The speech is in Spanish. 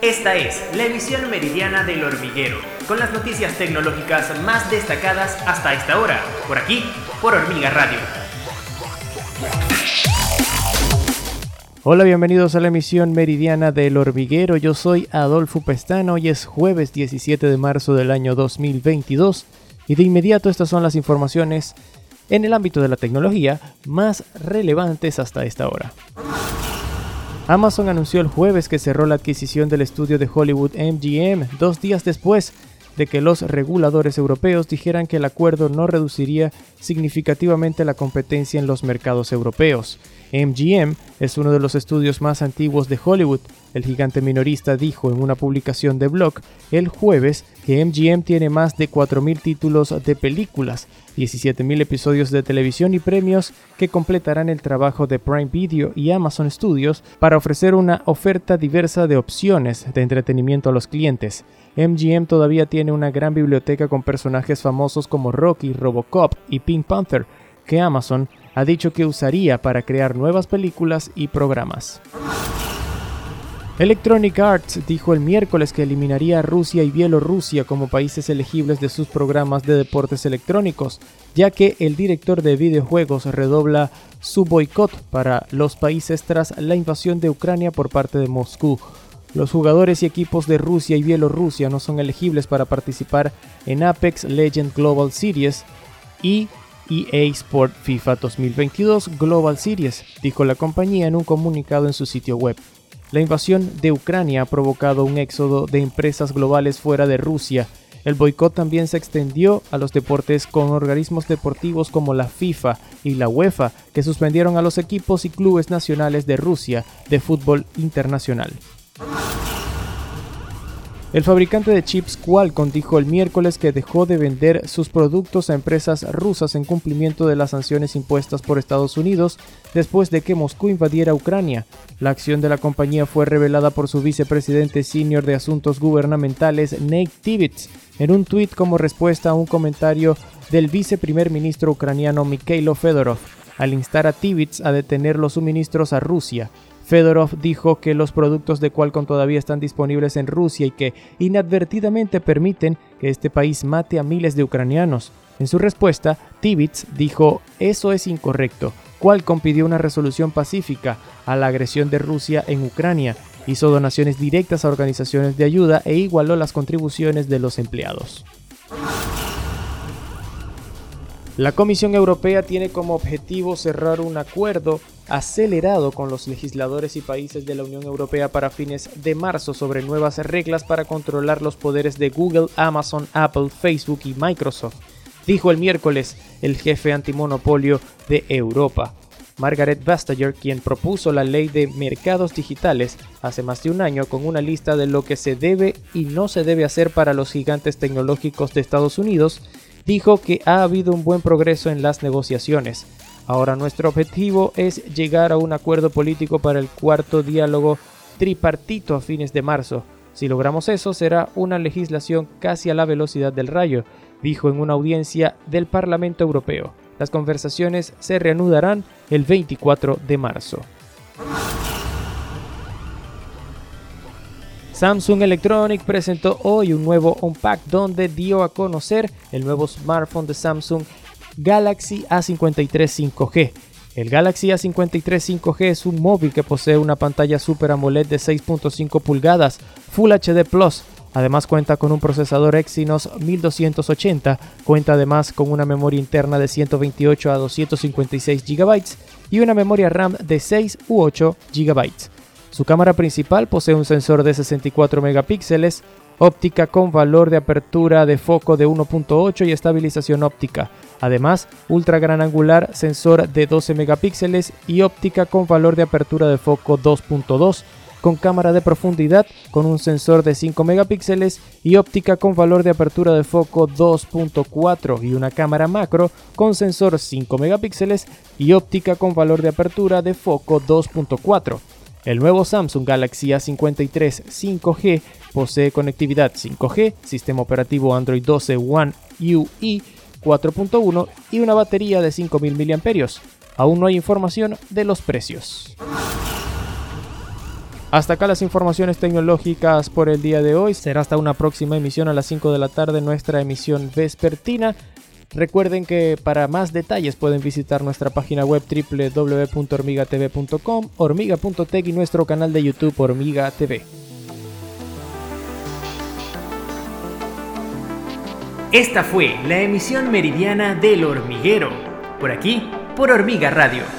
Esta es la emisión meridiana del hormiguero, con las noticias tecnológicas más destacadas hasta esta hora, por aquí, por Hormiga Radio. Hola, bienvenidos a la emisión meridiana del hormiguero. Yo soy Adolfo Pestano. Hoy es jueves 17 de marzo del año 2022 y de inmediato estas son las informaciones en el ámbito de la tecnología más relevantes hasta esta hora. Amazon anunció el jueves que cerró la adquisición del estudio de Hollywood MGM dos días después de que los reguladores europeos dijeran que el acuerdo no reduciría significativamente la competencia en los mercados europeos. MGM es uno de los estudios más antiguos de Hollywood. El gigante minorista dijo en una publicación de blog el jueves que MGM tiene más de 4.000 títulos de películas, 17.000 episodios de televisión y premios que completarán el trabajo de Prime Video y Amazon Studios para ofrecer una oferta diversa de opciones de entretenimiento a los clientes. MGM todavía tiene una gran biblioteca con personajes famosos como Rocky, Robocop y Pink Panther, que Amazon ha dicho que usaría para crear nuevas películas y programas. Electronic Arts dijo el miércoles que eliminaría a Rusia y Bielorrusia como países elegibles de sus programas de deportes electrónicos, ya que el director de videojuegos redobla su boicot para los países tras la invasión de Ucrania por parte de Moscú. Los jugadores y equipos de Rusia y Bielorrusia no son elegibles para participar en Apex Legend Global Series y EA Sport FIFA 2022 Global Series, dijo la compañía en un comunicado en su sitio web. La invasión de Ucrania ha provocado un éxodo de empresas globales fuera de Rusia. El boicot también se extendió a los deportes con organismos deportivos como la FIFA y la UEFA, que suspendieron a los equipos y clubes nacionales de Rusia de fútbol internacional. El fabricante de chips Qualcomm dijo el miércoles que dejó de vender sus productos a empresas rusas en cumplimiento de las sanciones impuestas por Estados Unidos después de que Moscú invadiera Ucrania. La acción de la compañía fue revelada por su vicepresidente senior de asuntos gubernamentales, Nate Tivitz, en un tuit como respuesta a un comentario del viceprimer ministro ucraniano Mikhailo Fedorov, al instar a Tivitz a detener los suministros a Rusia. Fedorov dijo que los productos de Qualcomm todavía están disponibles en Rusia y que inadvertidamente permiten que este país mate a miles de ucranianos. En su respuesta, Tivitz dijo, eso es incorrecto. Qualcomm pidió una resolución pacífica a la agresión de Rusia en Ucrania, hizo donaciones directas a organizaciones de ayuda e igualó las contribuciones de los empleados. La Comisión Europea tiene como objetivo cerrar un acuerdo acelerado con los legisladores y países de la Unión Europea para fines de marzo sobre nuevas reglas para controlar los poderes de Google, Amazon, Apple, Facebook y Microsoft, dijo el miércoles el jefe antimonopolio de Europa. Margaret Vestager, quien propuso la ley de mercados digitales hace más de un año con una lista de lo que se debe y no se debe hacer para los gigantes tecnológicos de Estados Unidos, dijo que ha habido un buen progreso en las negociaciones. Ahora nuestro objetivo es llegar a un acuerdo político para el cuarto diálogo tripartito a fines de marzo. Si logramos eso, será una legislación casi a la velocidad del rayo, dijo en una audiencia del Parlamento Europeo. Las conversaciones se reanudarán el 24 de marzo. Samsung Electronics presentó hoy un nuevo Unpack donde dio a conocer el nuevo smartphone de Samsung Galaxy A53 5G. El Galaxy A53 5G es un móvil que posee una pantalla Super AMOLED de 6.5 pulgadas Full HD Plus. Además cuenta con un procesador Exynos 1280, cuenta además con una memoria interna de 128 a 256 GB y una memoria RAM de 6 u 8 GB. Su cámara principal posee un sensor de 64 megapíxeles, óptica con valor de apertura de foco de 1.8 y estabilización óptica. Además, ultra gran angular, sensor de 12 megapíxeles y óptica con valor de apertura de foco 2.2 con cámara de profundidad con un sensor de 5 megapíxeles y óptica con valor de apertura de foco 2.4 y una cámara macro con sensor 5 megapíxeles y óptica con valor de apertura de foco 2.4. El nuevo Samsung Galaxy A53 5G posee conectividad 5G, sistema operativo Android 12 One UI 4.1 y una batería de 5000 mAh. Aún no hay información de los precios. Hasta acá las informaciones tecnológicas por el día de hoy. Será hasta una próxima emisión a las 5 de la tarde, nuestra emisión vespertina. Recuerden que para más detalles pueden visitar nuestra página web www.hormigatv.com, hormiga.tech y nuestro canal de YouTube Hormiga TV. Esta fue la emisión meridiana del hormiguero, por aquí, por Hormiga Radio